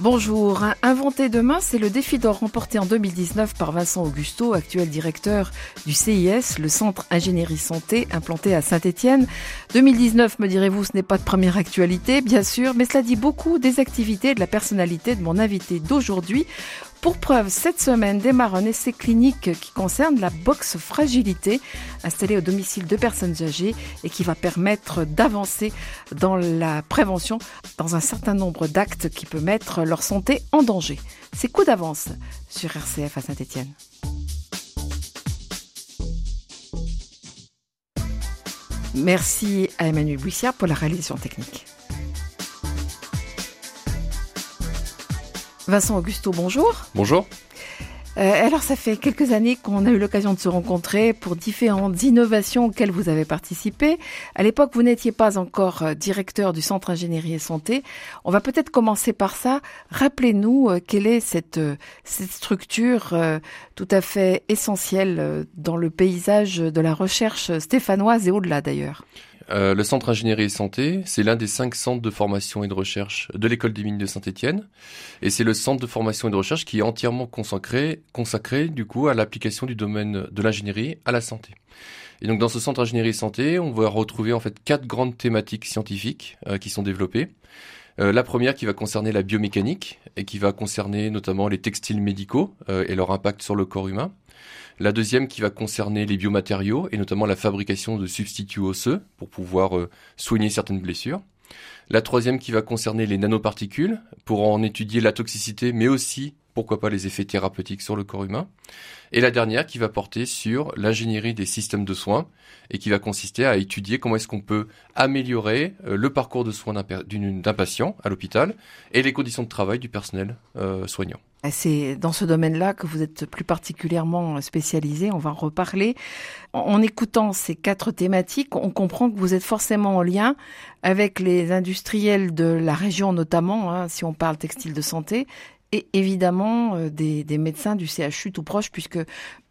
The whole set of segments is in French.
Bonjour. Inventer demain, c'est le défi d'or remporté en 2019 par Vincent Augusto, actuel directeur du CIS, le Centre Ingénierie Santé, implanté à Saint-Étienne. 2019, me direz-vous, ce n'est pas de première actualité, bien sûr, mais cela dit beaucoup des activités et de la personnalité de mon invité d'aujourd'hui. Pour preuve, cette semaine démarre un essai clinique qui concerne la box fragilité installée au domicile de personnes âgées et qui va permettre d'avancer dans la prévention dans un certain nombre d'actes qui peuvent mettre leur santé en danger. C'est coup d'avance sur RCF à Saint-Étienne. Merci à Emmanuel Buissière pour la réalisation technique. Vincent Augusto, bonjour. Bonjour. Euh, alors, ça fait quelques années qu'on a eu l'occasion de se rencontrer pour différentes innovations auxquelles vous avez participé. À l'époque, vous n'étiez pas encore euh, directeur du Centre Ingénierie et Santé. On va peut-être commencer par ça. Rappelez-nous euh, quelle est cette, cette structure tout à fait essentielle dans le paysage de la recherche stéphanoise et au-delà d'ailleurs. Euh, le Centre Ingénierie et Santé, c'est l'un des cinq centres de formation et de recherche de l'École des mines de Saint-Étienne. Et c'est le centre de formation et de recherche qui est entièrement consacré, consacré du coup à l'application du domaine de l'ingénierie à la santé. Et donc dans ce centre ingénierie et santé, on va retrouver en fait quatre grandes thématiques scientifiques euh, qui sont développées. Euh, la première qui va concerner la biomécanique et qui va concerner notamment les textiles médicaux et leur impact sur le corps humain. La deuxième qui va concerner les biomatériaux et notamment la fabrication de substituts osseux pour pouvoir euh, soigner certaines blessures. La troisième qui va concerner les nanoparticules pour en étudier la toxicité mais aussi pourquoi pas les effets thérapeutiques sur le corps humain. Et la dernière qui va porter sur l'ingénierie des systèmes de soins et qui va consister à étudier comment est-ce qu'on peut améliorer euh, le parcours de soins d'un patient à l'hôpital et les conditions de travail du personnel euh, soignant. C'est dans ce domaine-là que vous êtes plus particulièrement spécialisé. On va en reparler. En écoutant ces quatre thématiques, on comprend que vous êtes forcément en lien avec les industriels de la région, notamment, hein, si on parle textile de santé, et évidemment euh, des, médecins du CHU tout proche, puisque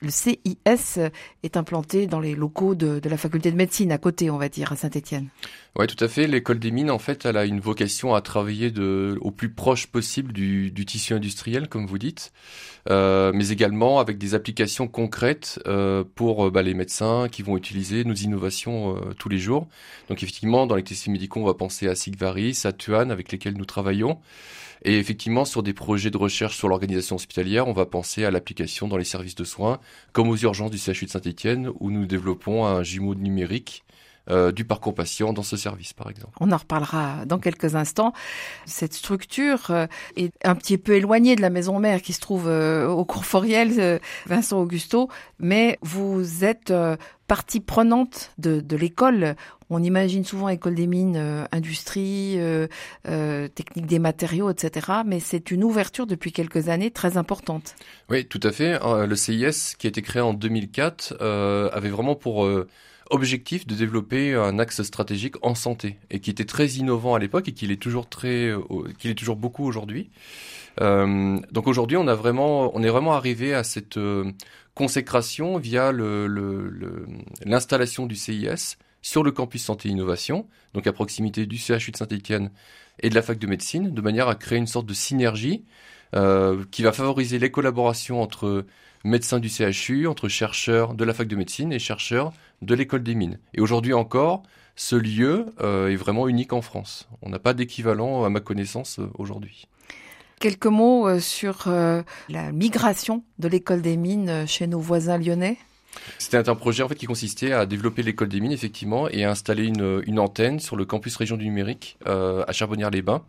le CIS est implanté dans les locaux de, de la faculté de médecine à côté, on va dire, à Saint-Étienne. Oui, tout à fait. L'école des mines, en fait, elle a une vocation à travailler au plus proche possible du, tissu industriel, comme vous dites, euh, mais également avec des applications concrètes euh, pour euh, bah, les médecins qui vont utiliser nos innovations tous les jours. Donc, effectivement, dans les textiles médicaux, on va penser à Sigvaris, à Tuan, avec lesquels nous travaillons. Et effectivement, sur des projets de recherche sur l'organisation hospitalière, on va penser à l'application dans les services de soins, comme aux urgences du CHU de Saint-Etienne, où nous développons un jumeau numérique euh, du parcours patient dans ce service, par exemple. On en reparlera dans quelques instants. Cette structure euh, est un petit peu éloignée de la maison mère qui se trouve euh, au cours Foriel, Vincent Augusto, mais vous êtes partie prenante de, de l'école. On imagine souvent école des mines, industrie, technique des matériaux, etc. Mais c'est une ouverture depuis quelques années très importante. Oui, tout à fait. Le CIS, qui a été créé en 2004, avait vraiment pour objectif de développer un axe stratégique en santé et qui était très innovant à l'époque et qui est toujours très, euh, qu'il est toujours beaucoup aujourd'hui. Euh, donc aujourd'hui, on a vraiment, on est vraiment arrivé à cette euh, consécration via l'installation du CIS sur le campus santé innovation, donc à proximité du CHU de Saint-Étienne et de la fac de médecine, de manière à créer une sorte de synergie qui va favoriser les collaborations entre médecins du CHU, entre chercheurs de la fac de médecine et chercheurs de l'école des mines. Et aujourd'hui encore, ce lieu euh, est vraiment unique en France. On n'a pas d'équivalent, à ma connaissance, euh, aujourd'hui. Quelques mots euh, sur la migration de l'école des mines chez nos voisins lyonnais C'était un projet en fait qui consistait à développer l'école des mines effectivement et à installer une, une antenne sur le campus région du numérique euh, à Charbonnières-les-Bains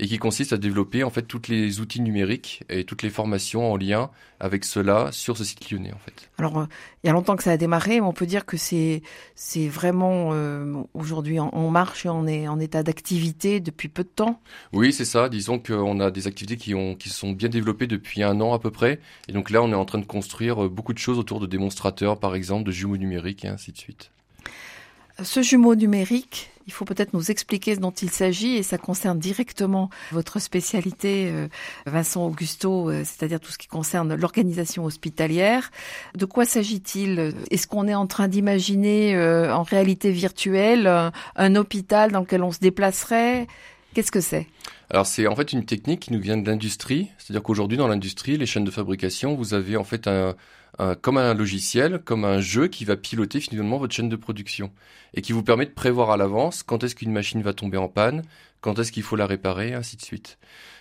et qui consiste à développer en fait tous les outils numériques et toutes les formations en lien avec cela sur ce site lyonnais en fait. Alors euh, il y a longtemps que ça a démarré, mais on peut dire que c'est c'est vraiment euh, aujourd'hui en, en, marche et on est en état d'activité depuis peu de temps. Oui, c'est ça. Disons qu'on a des activités qui ont qui sont bien développées depuis un an à peu près, et donc là on est en train de construire euh, beaucoup de choses autour de démonstrateurs, par exemple, de jumeaux numériques et ainsi de suite. Ce jumeau numérique, il faut peut-être nous expliquer ce dont il s'agit et ça concerne directement votre spécialité, euh, Vincent Augusto, euh, c'est-à-dire tout ce qui concerne l'organisation hospitalière. De quoi s'agit-il? Est-ce qu'on est en train d'imaginer euh, en réalité virtuelle un hôpital dans lequel on se déplacerait? Qu'est-ce que c'est? Alors c'est en fait une technique qui nous vient de l'industrie, c'est-à-dire qu'aujourd'hui dans l'industrie, les chaînes de fabrication, vous avez en fait un, comme un logiciel, comme un jeu qui va piloter finalement votre chaîne de production et qui vous permet de prévoir à l'avance quand est-ce qu'une machine va tomber en panne, quand est-ce qu'il faut la réparer, ainsi de suite.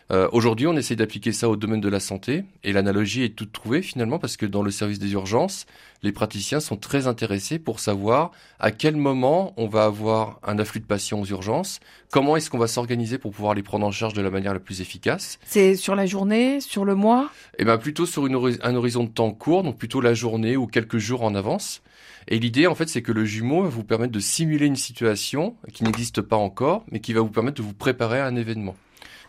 Euh, Aujourd'hui, on essaie d'appliquer ça au domaine de la santé, et l'analogie est toute trouvée finalement parce que dans le service des urgences, les praticiens sont très intéressés pour savoir à quel moment on va avoir un afflux de patients aux urgences, comment est-ce qu'on va s'organiser pour pouvoir les prendre en charge de la manière la plus efficace. C'est sur la journée, sur le mois? Eh bien plutôt sur une, un horizon de temps court, donc plutôt la journée ou quelques jours en avance. Et l'idée, en fait, c'est que le jumeau va vous permettre de simuler une situation qui n'existe pas encore, mais qui va vous permettre de vous préparer à un événement.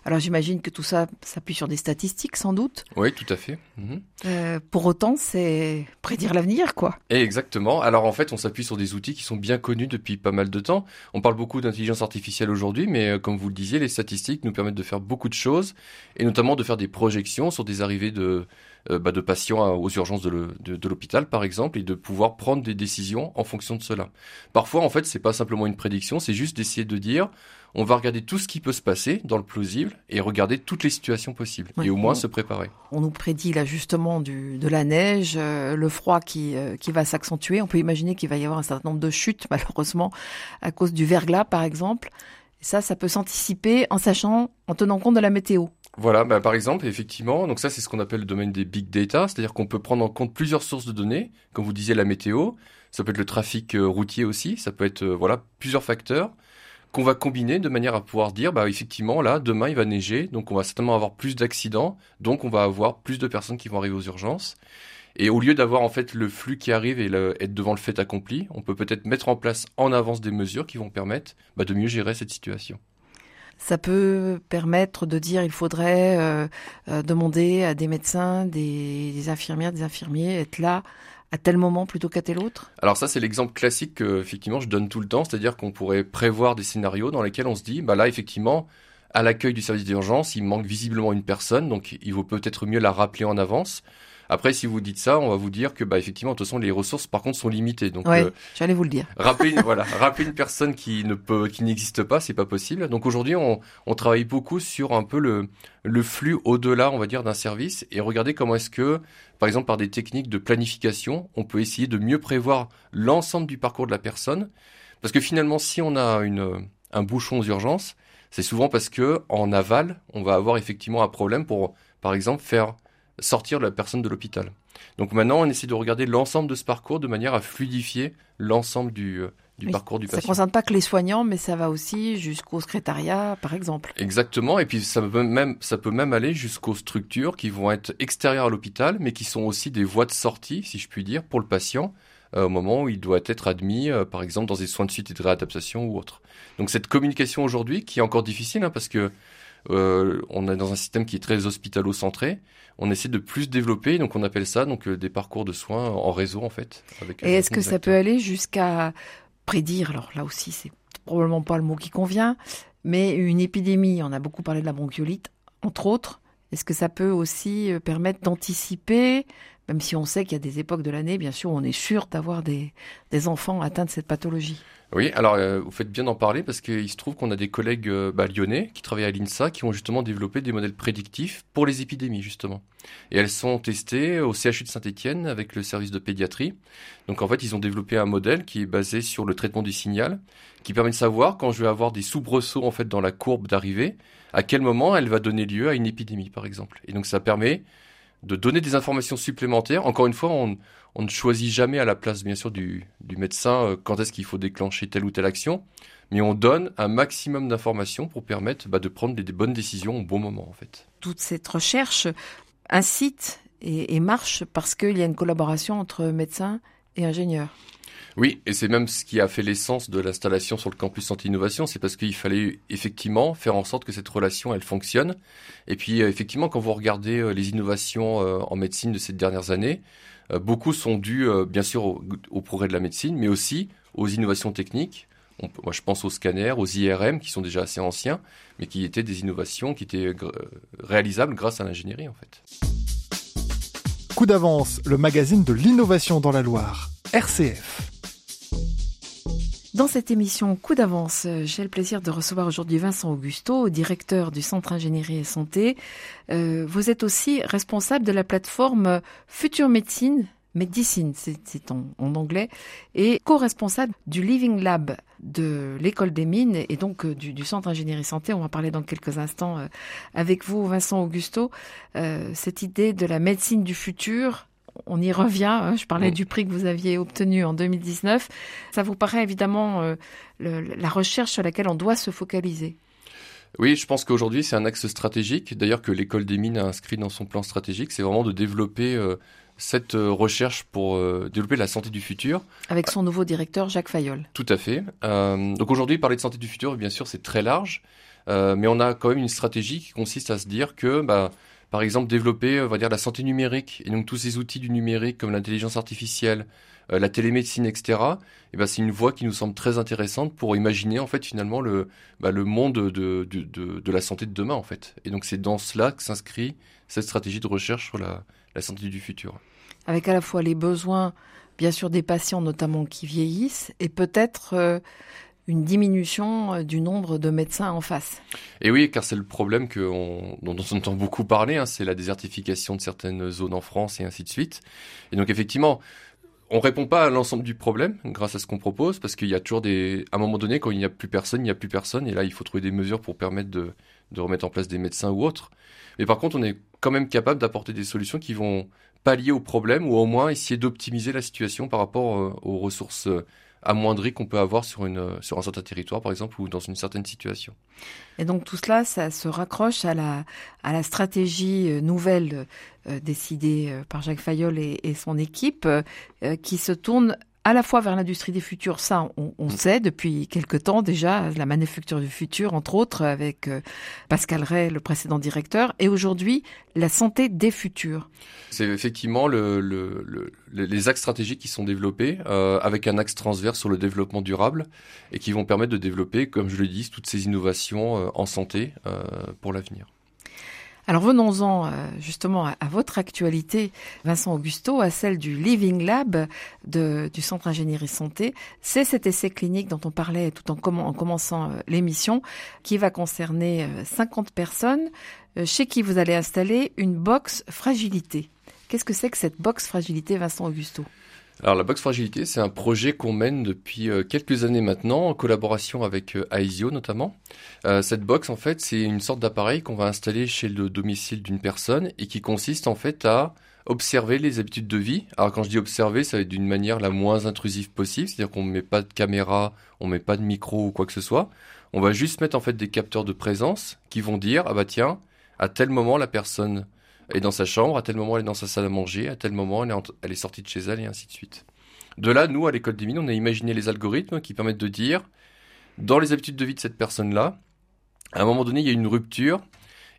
Alors j'imagine que tout ça s'appuie sur des statistiques sans doute. Oui, tout à fait. Mhm. Euh, pour autant, c'est prédire l'avenir, quoi. Et exactement. Alors en fait, on s'appuie sur des outils qui sont bien connus depuis pas mal de temps. On parle beaucoup d'intelligence artificielle aujourd'hui, mais euh, comme vous le disiez, les statistiques nous permettent de faire beaucoup de choses, et notamment de faire des projections sur des arrivées de, bah, de patients aux urgences de l'hôpital, par exemple, et de pouvoir prendre des décisions en fonction de cela. Parfois, en fait, c'est pas simplement une prédiction, c'est juste d'essayer de dire on va regarder tout ce qui peut se passer dans le plausible et regarder toutes les situations possibles et au moins se préparer. On nous prédit l'ajustement de la neige, euh, le froid qui, euh, qui va s'accentuer. On peut imaginer qu'il va y avoir un certain nombre de chutes malheureusement à cause du verglas par exemple. Et ça, ça peut s'anticiper en sachant, en tenant compte de la météo. Voilà, bah, par exemple, effectivement, donc ça c'est ce qu'on appelle le domaine des big data, c'est-à-dire qu'on peut prendre en compte plusieurs sources de données, comme vous disiez la météo, ça peut être le trafic euh, routier aussi, ça peut être voilà plusieurs facteurs qu'on va combiner de manière à pouvoir dire, bah effectivement, là, demain, il va neiger, donc on va certainement avoir plus d'accidents, donc on va avoir plus de personnes qui vont arriver aux urgences. Et au lieu d'avoir en fait le flux qui arrive et être devant le fait accompli, on peut peut-être mettre en place en avance des mesures qui vont permettre bah, de mieux gérer cette situation. Ça peut permettre de dire il faudrait euh, euh, demander à des médecins, des, des infirmières, des infirmiers être là à tel moment plutôt qu'à tel autre? Alors ça, c'est l'exemple classique que effectivement je donne tout le temps, c'est-à-dire qu'on pourrait prévoir des scénarios dans lesquels on se dit, bah là effectivement, à l'accueil du service d'urgence, il manque visiblement une personne, donc il vaut peut-être mieux la rappeler en avance. Après, si vous dites ça, on va vous dire que, bah, effectivement, de toute façon, les ressources, par contre, sont limitées. Donc, ouais, euh, j'allais vous le dire. Rappeler, voilà, rappeler une personne qui ne peut, qui n'existe pas, c'est pas possible. Donc aujourd'hui, on, on travaille beaucoup sur un peu le, le flux au-delà, on va dire, d'un service et regarder comment est-ce que, par exemple, par des techniques de planification, on peut essayer de mieux prévoir l'ensemble du parcours de la personne. Parce que finalement, si on a une, un bouchon aux urgences, c'est souvent parce que en aval, on va avoir effectivement un problème pour, par exemple, faire sortir la personne de l'hôpital. Donc maintenant, on essaie de regarder l'ensemble de ce parcours de manière à fluidifier l'ensemble du, euh, parcours du patient. Ça ne concerne pas que les soignants, mais ça va aussi jusqu'au secrétariat, par exemple. Exactement, et puis ça peut même, ça peut même aller jusqu'aux structures qui vont être extérieures à l'hôpital, mais qui sont aussi des voies de sortie, si je puis dire, pour le patient, euh, au moment où il doit être admis, euh, par exemple, dans des soins de suite et de réadaptation ou autre. Donc cette communication aujourd'hui, qui est encore difficile, hein, parce que euh, on est dans un système qui est très hospitalo-centré. On essaie de plus développer, donc on appelle ça donc euh, des parcours de soins en réseau en fait. Et est-ce que ça peut aller jusqu'à prédire Alors là aussi, c'est probablement pas le mot qui convient, mais une épidémie. On a beaucoup parlé de la bronchiolite, entre autres. Est-ce que ça peut aussi euh, permettre d'anticiper, même si on sait qu'il y a des époques de l'année, bien sûr, on est sûr d'avoir des, des enfants atteints de cette pathologie? Oui, alors euh, vous faites bien d'en parler parce qu'il se trouve qu'on a des collègues euh, bah, lyonnais qui travaillent à l'INSA qui ont justement développé des modèles prédictifs pour les épidémies justement. Et elles sont testées au CHU de Saint-Étienne avec le service de pédiatrie. Donc en fait, ils ont développé un modèle qui est basé sur le traitement du signal, qui permet de savoir quand je vais avoir des soubresauts en fait dans la courbe d'arrivée, à quel moment elle va donner lieu à une épidémie par exemple. Et donc ça permet de donner des informations supplémentaires. Encore une fois, on, ne choisit jamais à la place, bien sûr, du, médecin euh, quand est-ce qu'il faut déclencher telle ou telle action, mais on donne un maximum d'informations pour permettre bah, de prendre des, bonnes décisions au bon moment, en fait. Toute cette recherche incite et marche parce qu'il y a une collaboration entre médecins et. Oui, et c'est même ce qui a fait l'essence de l'installation sur le campus Santé Innovation, c'est parce qu'il fallait effectivement faire en sorte que cette relation, elle fonctionne. Et puis, euh, effectivement, quand vous regardez euh, les innovations euh, en médecine de ces dernières années, beaucoup sont dus, bien sûr, au, progrès de la médecine, mais aussi aux innovations techniques. Moi, je pense aux scanners, aux IRM, qui sont déjà assez anciens, mais qui étaient des innovations qui étaient réalisables grâce à l'ingénierie, en fait. Coup d'avance, le magazine de l'innovation dans la Loire, RCF. Dans cette émission Coup d'avance, j'ai le plaisir de recevoir aujourd'hui Vincent Augusto, directeur du Centre Ingénierie et Santé. Euh, vous êtes aussi responsable de la plateforme Future Médecine, Medicine, c'est en, en, anglais, et co-responsable du Living Lab de l'école des mines et donc euh, du, du, Centre Ingénierie Santé. On va parler dans quelques instants euh, avec vous, Vincent Augusto. Euh, cette idée de la médecine du futur, on y revient. Hein, je parlais du prix que vous aviez obtenu en 2019. Ça vous paraît évidemment euh, le, la recherche sur laquelle on doit se focaliser? Oui, je pense qu'aujourd'hui, c'est un axe stratégique, d'ailleurs que l'école des mines a inscrit dans son plan stratégique, c'est vraiment de développer euh, cette euh, recherche pour euh, développer la santé du futur. Avec son nouveau directeur, Jacques Fayol. Tout à fait. donc aujourd'hui, parler de santé du futur, bien sûr, c'est très large, mais on a quand même une stratégie qui consiste à se dire que... Bah, par exemple, développer, on va dire, la santé numérique, et donc tous ces outils du numérique comme l'intelligence artificielle, euh, la télémédecine, etc. Et ben, c'est une voie qui nous semble très intéressante pour imaginer, en fait, finalement, le, bah, le monde de, de, de, de, la santé de demain, en fait. Et donc, c'est dans cela que s'inscrit cette stratégie de recherche sur la, la santé du futur. Avec à la fois les besoins, bien sûr, des patients, notamment qui vieillissent, et peut-être euh, une diminution euh, du nombre de médecins en face. Et oui, car c'est le problème que on, dont on entend beaucoup parler, hein, c'est la désertification de certaines zones en France et ainsi de suite. Et donc effectivement, on répond pas à l'ensemble du problème grâce à ce qu'on propose, parce qu'il y a toujours des, à un moment donné, quand il n'y a plus personne, il n'y a plus personne, et là il faut trouver des mesures pour permettre de, de remettre en place des médecins ou autres. Mais par contre, on est quand même capable d'apporter des solutions qui vont pallier au problème ou au moins essayer d'optimiser la situation par rapport euh, aux ressources euh, amoindri qu'on peut avoir sur, une, sur un certain territoire, par exemple, ou dans une certaine situation. Et donc tout cela, ça se raccroche à la, à la stratégie euh, nouvelle euh, décidée euh, par Jacques Fayol et, son équipe, euh, qui se tourne à la fois vers l'industrie des futurs, ça on, on mmh. sait depuis quelque temps déjà, la manufacture du futur, entre autres, avec euh, Pascal Ray, le précédent directeur, et aujourd'hui la santé des futurs. C'est effectivement le, le, le, les axes stratégiques qui sont développés, euh, avec un axe transverse sur le développement durable, et qui vont permettre de développer, comme je le dis, toutes ces innovations euh, en santé euh, pour l'avenir. Alors venons-en euh, justement à, votre actualité, Vincent Augusto, à celle du Living Lab du Centre Ingénierie Santé. C'est cet essai clinique dont on parlait tout en, en commençant euh, l'émission, qui va concerner 50 euh, personnes chez qui vous allez installer une box fragilité. Qu'est-ce que c'est que cette box fragilité, Vincent Augusto? Alors la box fragilité, c'est un projet qu'on mène depuis euh, quelques années maintenant, en collaboration avec euh, Aesio notamment. Euh, cette box, en fait, c'est une sorte d'appareil qu'on va installer chez le domicile d'une personne et qui consiste en fait à observer les habitudes de vie. Alors quand je dis observer, ça va être d'une manière la moins intrusive possible, c'est-à-dire qu'on ne met pas de caméra, on ne met pas de micro ou quoi que ce soit. On va juste mettre en fait des capteurs de présence qui vont dire ah bah tiens, à tel moment la personne est dans sa chambre, à tel moment elle est dans sa salle à manger, à tel moment elle est, elle est sortie de chez elle et ainsi de suite. De là, nous, à l'école des mines, on a imaginé les algorithmes qui permettent de dire, dans les habitudes de vie de cette personne-là, à un moment donné, il y a une rupture.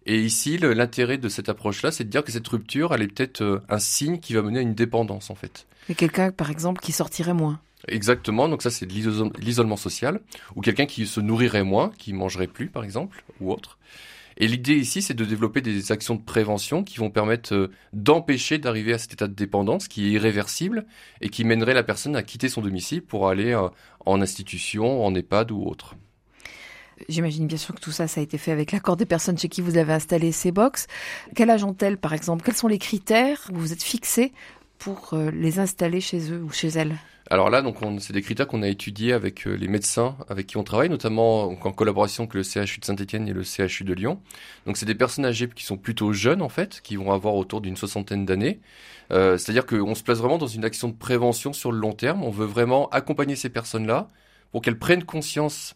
Et ici, l'intérêt de cette approche-là, c'est de dire que cette rupture, elle est peut-être euh, un signe qui va mener à une dépendance, en fait. Et quelqu'un, par exemple, qui sortirait moins. Exactement, donc ça c'est de l'isolement social, ou quelqu'un qui se nourrirait moins, qui mangerait plus par exemple, ou autre. Et l'idée ici, c'est de développer des actions de prévention qui vont permettre euh, d'empêcher d'arriver à cet état de dépendance qui est irréversible et qui mènerait la personne à quitter son domicile pour aller euh, en institution, en EHPAD ou autre. J'imagine bien sûr que tout ça, ça a été fait avec l'accord des personnes chez qui vous avez installé ces box. Quel âge ont-elles, par exemple? Quels sont les critères? Que vous vous êtes fixés pour les installer chez eux ou chez elles alors là, donc, c'est des critères qu'on a étudiés avec les médecins avec qui on travaille, notamment en collaboration avec le CHU de Saint-Etienne et le CHU de Lyon. Donc, c'est des personnes âgées qui sont plutôt jeunes, en fait, qui vont avoir autour d'une soixantaine d'années. Euh, C'est-à-dire qu'on se place vraiment dans une action de prévention sur le long terme. On veut vraiment accompagner ces personnes-là pour qu'elles prennent conscience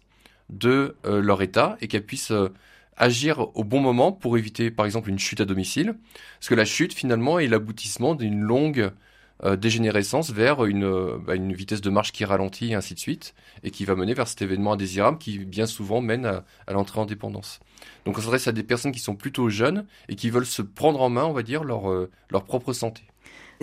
de euh, leur état et qu'elles puissent euh, agir au bon moment pour éviter par exemple une chute à domicile. Parce que la chute finalement est l'aboutissement d'une longue euh, dégénérescence vers une, bah, une vitesse de marche qui ralentit et ainsi de suite et qui va mener vers cet événement indésirable qui bien souvent mène à, l'entrée en dépendance. Donc on s'adresse à des personnes qui sont plutôt jeunes et qui veulent se prendre en main, on va dire, leur, leur propre santé.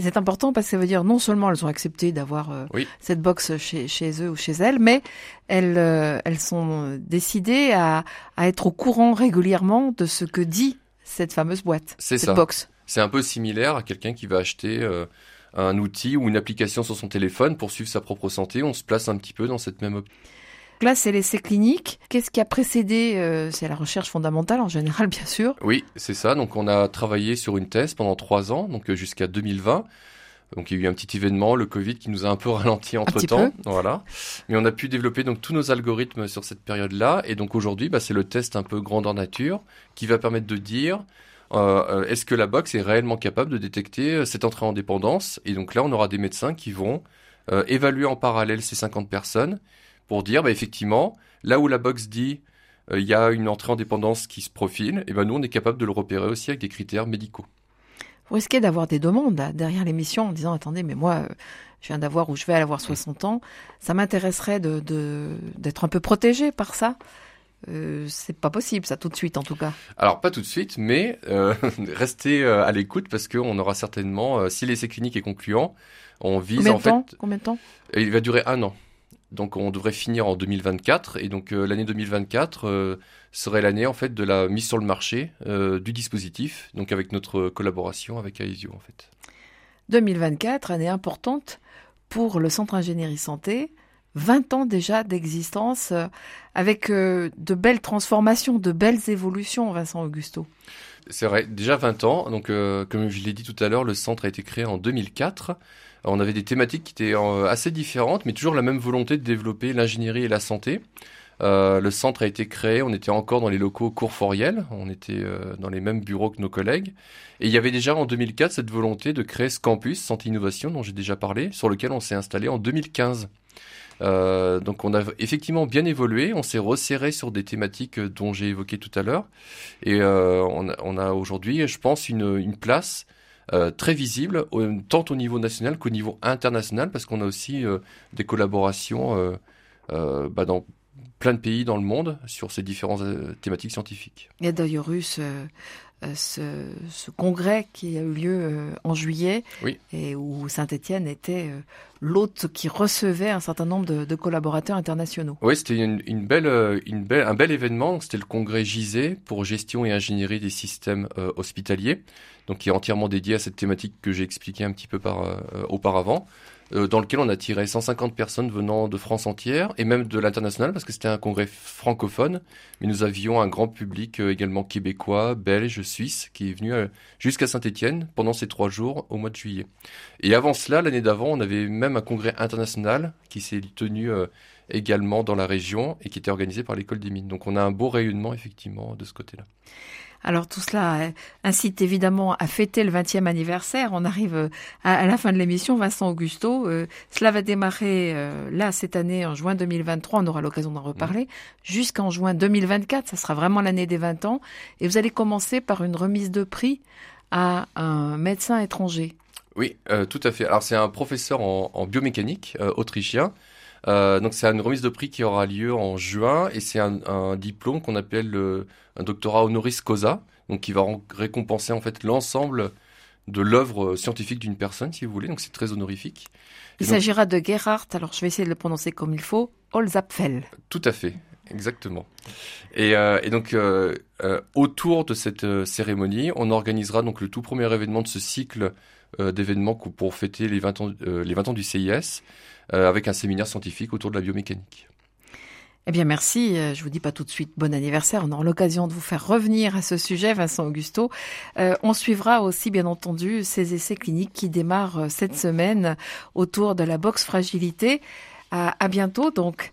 C'est important parce que ça veut dire non seulement elles ont accepté d'avoir euh, cette box chez, chez, eux ou chez elles, mais elles, euh, elles sont décidées à, à, être au courant régulièrement de ce que dit cette fameuse boîte, cette ça. box. C'est un peu similaire à quelqu'un qui va acheter euh, un outil ou une application sur son téléphone pour suivre sa propre santé. On se place un petit peu dans cette même optique là, c'est l'essai clinique. Qu'est-ce qui a précédé euh, C'est la recherche fondamentale en général, bien sûr. Oui, c'est ça. Donc, on a travaillé sur une thèse pendant trois ans, donc euh, jusqu'à 2020. Donc il y a eu un petit événement, le Covid, qui nous a un peu ralenti entre temps, voilà. Mais on a pu développer donc tous nos algorithmes sur cette période-là, et donc aujourd'hui, bah, c'est le test un peu grandeur nature qui va permettre de dire euh, est-ce que la box est réellement capable de détecter cette entrée en dépendance? Et donc là, on aura des médecins qui vont évaluer en parallèle ces 50 personnes pour dire, bah, effectivement, là où la box dit euh, il y a une entrée en dépendance qui se profile, et ben nous on est capable de le repérer aussi avec des critères médicaux. Vous risquez d'avoir des demandes derrière l'émission en disant attendez mais moi je viens d'avoir ou je vais avoir 60 ans, ça m'intéresserait de d'être un peu protégé par ça. Euh, c'est pas possible, ça tout de suite en tout cas. Alors pas tout de suite, mais euh, restez euh, à l'écoute parce qu'on aura certainement, si l'essai clinique est concluant, on vise Combien en fait. Combien de temps? Il va durer un an. Donc on devrait finir en 2024 et donc euh, l'année 2024 euh, serait l'année en fait de la mise sur le marché euh, du dispositif, donc avec notre collaboration avec Aesio en fait. 2024, année importante pour le Centre Ingénierie Santé. 20 ans déjà d'existence avec de belles transformations, de belles évolutions, Vincent Augusto. C'est vrai, déjà 20 ans. Donc, comme je l'ai dit tout à l'heure, le centre a été créé en 2004 on avait des thématiques qui étaient euh, assez différentes, mais toujours la même volonté de développer l'ingénierie et la santé. Euh, le centre a été créé, on était encore dans les locaux Courforiel, on était euh, dans les mêmes bureaux que nos collègues. Et il y avait déjà en 2004 cette volonté de créer ce campus Santé Innovation dont j'ai déjà parlé, sur lequel on s'est installé en 2015. donc on a effectivement bien évolué, on s'est resserré sur des thématiques dont j'ai évoqué tout à l'heure. Et on a, aujourd'hui, je pense, une place euh, très visible, tant au niveau national qu'au niveau international, parce qu'on a aussi euh, des collaborations euh, bah, dans plein de pays dans le monde sur ces différentes thématiques scientifiques. Il y a d'ailleurs ce, congrès qui a eu lieu en juillet et où Saint-Étienne était l'hôte qui recevait un certain nombre de, collaborateurs internationaux. Oui, c'était une, belle, une belle, un bel événement. C'était le congrès GISE pour gestion et ingénierie des systèmes hospitaliers donc qui est entièrement dédié à cette thématique que j'ai expliqué un petit peu par, euh, auparavant, euh, dans lequel on a tiré 150 personnes venant de France entière et même de l'international parce que c'était un congrès francophone, mais nous avions un grand public euh, également québécois, belge, suisse qui est venu jusqu'à Saint-Étienne pendant ces trois jours au mois de juillet. Et avant cela, l'année d'avant, on avait même un congrès international qui s'est tenu également dans la région et qui était organisé par l'école des mines. Donc on a un beau rayonnement effectivement de ce côté-là. Alors tout cela euh, incite évidemment à fêter le 20e anniversaire. On arrive euh, à, la fin de l'émission, Vincent Augusto. Euh, cela va démarrer là cette année en juin 2023. On aura l'occasion d'en reparler. Jusqu'en juin 2024, ça sera vraiment l'année des 20 ans. Et vous allez commencer par une remise de prix à un médecin étranger. Oui, tout à fait. Alors c'est un professeur en, biomécanique autrichien. Donc c'est une remise de prix qui aura lieu en juin et c'est un, un, diplôme qu'on appelle le un doctorat honoris causa, donc qui va récompenser en fait l'ensemble de l'œuvre scientifique d'une personne, si vous voulez. Donc c'est très honorifique. Il s'agira de Gerhard, alors je vais essayer de le prononcer comme il faut, Holzapfel. Tout à fait, exactement. Et, euh, donc euh, euh, autour de cette cérémonie, on organisera donc le tout premier événement de ce cycle d'événements pour fêter les 20 ans, les 20 ans du CIS, avec un séminaire scientifique autour de la biomécanique. Eh bien merci, je vous dis pas tout de suite bon anniversaire, on aura l'occasion de vous faire revenir à ce sujet, Vincent Augusto. On suivra aussi bien entendu ces essais cliniques qui démarrent cette semaine autour de la boxe fragilité. À, à bientôt donc,